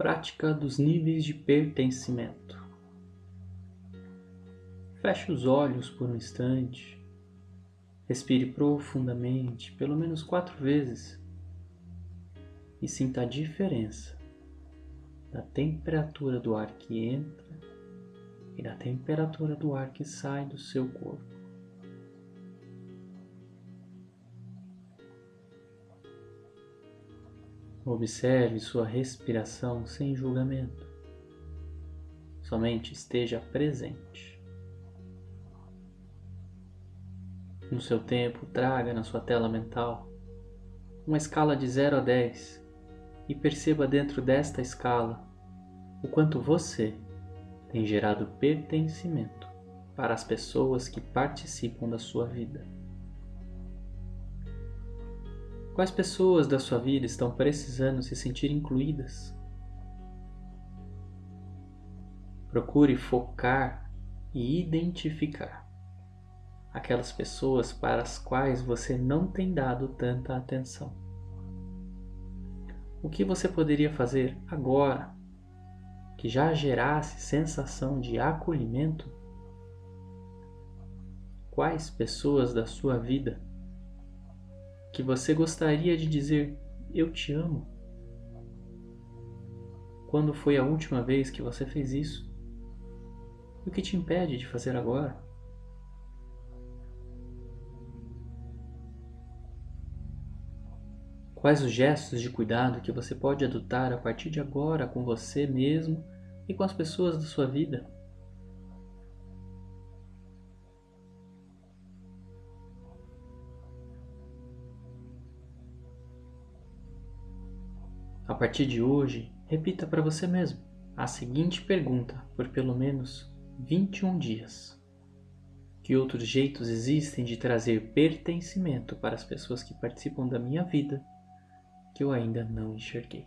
prática dos níveis de pertencimento. Feche os olhos por um instante. Respire profundamente, pelo menos quatro vezes, e sinta a diferença da temperatura do ar que entra e da temperatura do ar que sai do seu corpo. Observe sua respiração sem julgamento. Somente esteja presente. No seu tempo, traga na sua tela mental uma escala de 0 a 10 e perceba dentro desta escala o quanto você tem gerado pertencimento para as pessoas que participam da sua vida. Quais pessoas da sua vida estão precisando se sentir incluídas? Procure focar e identificar aquelas pessoas para as quais você não tem dado tanta atenção. O que você poderia fazer agora que já gerasse sensação de acolhimento? Quais pessoas da sua vida que você gostaria de dizer eu te amo? Quando foi a última vez que você fez isso? E o que te impede de fazer agora? Quais os gestos de cuidado que você pode adotar a partir de agora com você mesmo e com as pessoas da sua vida? A partir de hoje, repita para você mesmo a seguinte pergunta por pelo menos 21 dias. Que outros jeitos existem de trazer pertencimento para as pessoas que participam da minha vida que eu ainda não enxerguei?